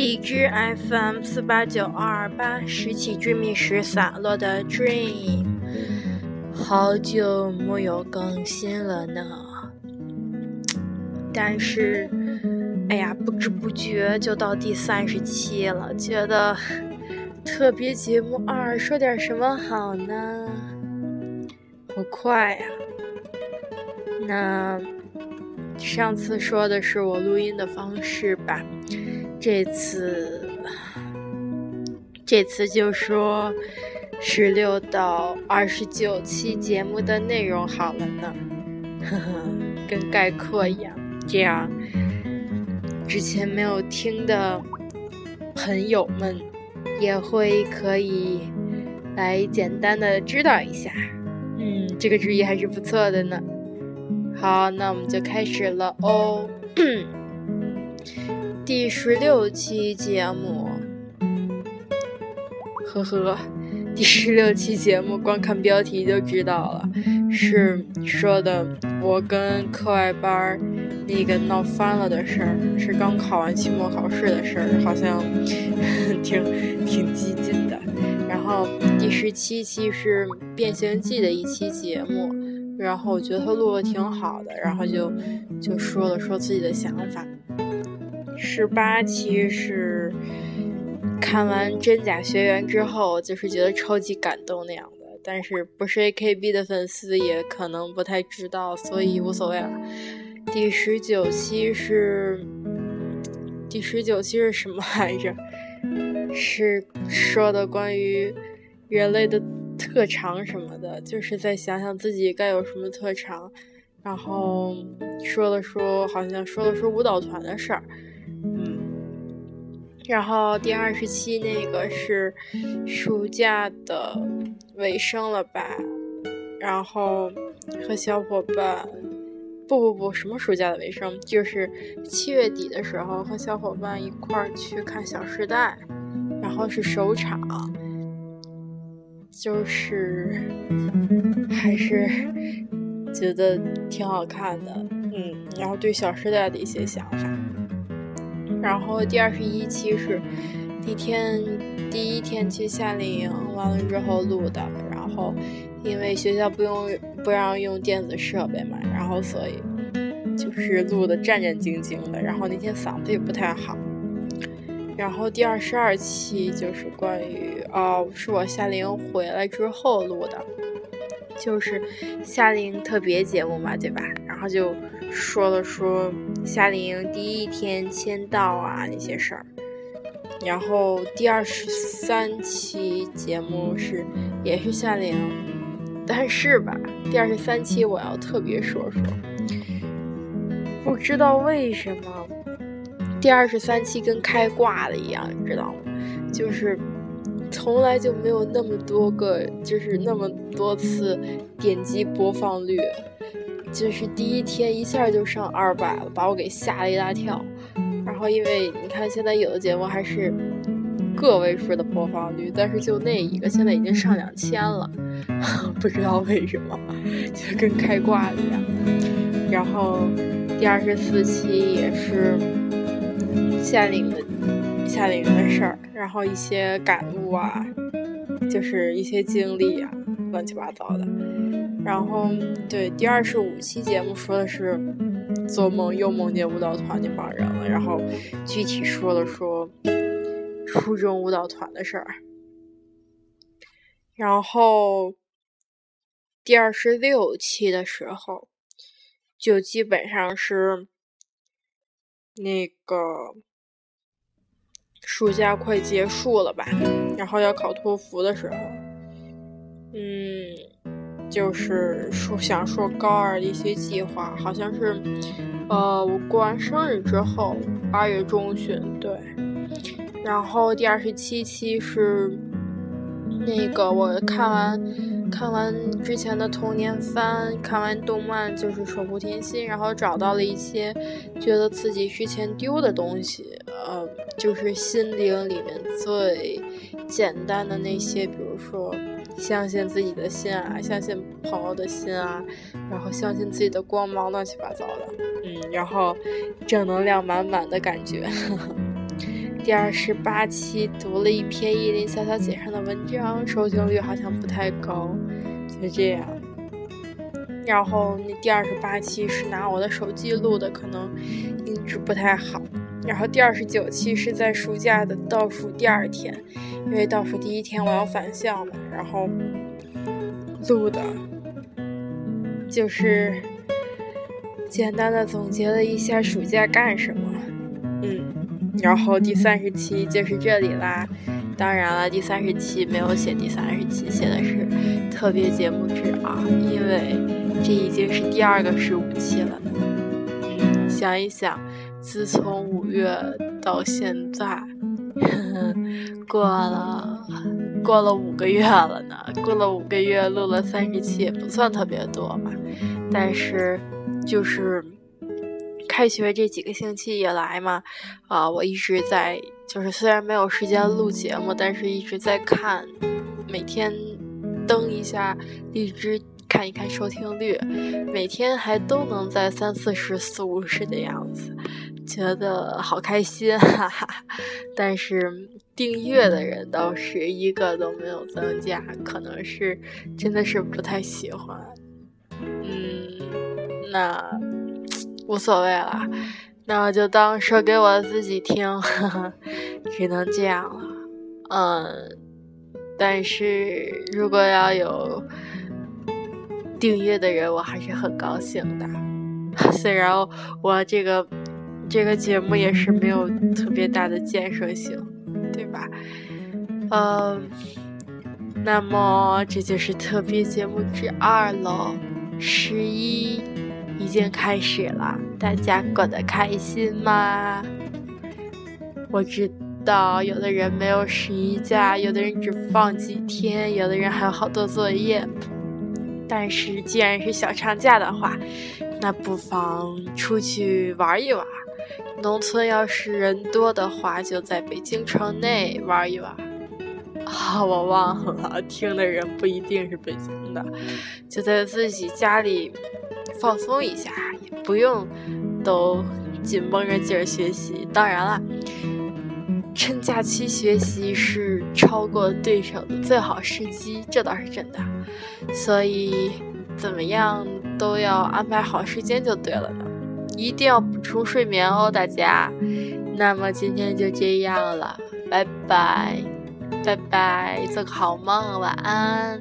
荔枝 FM 四八九二八拾起追觅时洒落的 Dream，好久没有更新了呢。但是，哎呀，不知不觉就到第三十期了，觉得特别节目二说点什么好呢？好快呀！那上次说的是我录音的方式吧。这次，这次就说十六到二十九期节目的内容好了呢，呵呵，跟概括一样，这样之前没有听的朋友们也会可以来简单的知道一下，嗯，这个主意还是不错的呢。好，那我们就开始了哦。第十六期节目，呵呵，第十六期节目光看标题就知道了，是说的我跟课外班那个闹翻了的事儿，是刚考完期末考试的事儿，好像 挺挺激进的。然后第十七期是《变形记》的一期节目，然后我觉得他录的挺好的，然后就就说了说自己的想法。十八期是看完《真假学园》之后，就是觉得超级感动那样的。但是不是 AKB 的粉丝也可能不太知道，所以无所谓了。第十九期是第十九期是什么来着？是说的关于人类的特长什么的，就是在想想自己该有什么特长。然后说了说，好像说了说舞蹈团的事儿。然后第二十期那个是暑假的尾声了吧？然后和小伙伴，不不不，什么暑假的尾声？就是七月底的时候和小伙伴一块儿去看《小时代》，然后是首场，就是 还是觉得挺好看的，嗯，然后对《小时代》的一些想法。然后第二十一期是那天第一天去夏令营完了之后录的，然后因为学校不用不让用电子设备嘛，然后所以就是录的战战兢兢的，然后那天嗓子也不太好。然后第二十二期就是关于哦，是我夏令营回来之后录的，就是夏令营特别节目嘛，对吧？然后就。说了说夏令营第一天签到啊那些事儿，然后第二十三期节目是也是夏令营，但是吧，第二十三期我要特别说说，不知道为什么第二十三期跟开挂了一样，你知道吗？就是从来就没有那么多个，就是那么多次点击播放率。就是第一天一下就上二百了，把我给吓了一大跳。然后因为你看现在有的节目还是个位数的播放率，但是就那一个现在已经上两千了，不知道为什么，就跟开挂一样。然后第二十四期也是夏令的夏令营的事儿，然后一些感悟啊，就是一些经历啊，乱七八糟的。然后，对第二十五期节目说的是做梦又梦见舞蹈团那帮人了，然后具体说了说初中舞蹈团的事儿。然后第二十六期的时候，就基本上是那个暑假快结束了吧，然后要考托福的时候，嗯。就是说想说高二的一些计划，好像是，呃，我过完生日之后，八月中旬，对。然后第二十七期是那个我看完看完之前的童年番，看完动漫就是《守护甜心》，然后找到了一些觉得自己之前丢的东西，呃，就是心灵里面最简单的那些，比如说。相信自己的心啊，相信朋友的心啊，然后相信自己的光芒，乱七八糟的，嗯，然后正能量满满的感觉。第二十八期读了一篇依林小小姐上的文章，收听率好像不太高，就这样。然后那第二十八期是拿我的手机录的，可能音质不太好。然后第二十九期是在暑假的倒数第二天，因为倒数第一天我要返校嘛，然后录的，就是简单的总结了一下暑假干什么，嗯，然后第三十期就是这里啦。当然了，第三十期没有写第三十期，写的是特别节目之二，因为这已经是第二个十五期了。想一想。自从五月到现在，过了过了五个月了呢。过了五个月，录了三十期也不算特别多吧。但是，就是开学这几个星期以来嘛，啊，我一直在，就是虽然没有时间录节目，但是一直在看，每天登一下荔枝看一看收听率，每天还都能在三四十、四五十的样子。觉得好开心，哈哈！但是订阅的人倒是一个都没有增加，可能是真的是不太喜欢。嗯，那无所谓了，那我就当说给我自己听，只能这样了。嗯，但是如果要有订阅的人，我还是很高兴的。虽然我这个。这个节目也是没有特别大的建设性，对吧？嗯，那么这就是特别节目之二喽。十一已经开始了，大家过得开心吗？我知道有的人没有十一假，有的人只放几天，有的人还有好多作业。但是既然是小长假的话，那不妨出去玩一玩。农村要是人多的话，就在北京城内玩一玩。啊，我忘了，听的人不一定是北京的，就在自己家里放松一下，也不用都紧绷着劲儿学习。当然了，趁假期学习是超过对手的最好时机，这倒是真的。所以怎么样都要安排好时间就对了呢。一定要补充睡眠哦，大家。那么今天就这样了，拜拜，拜拜，做个好梦，晚安。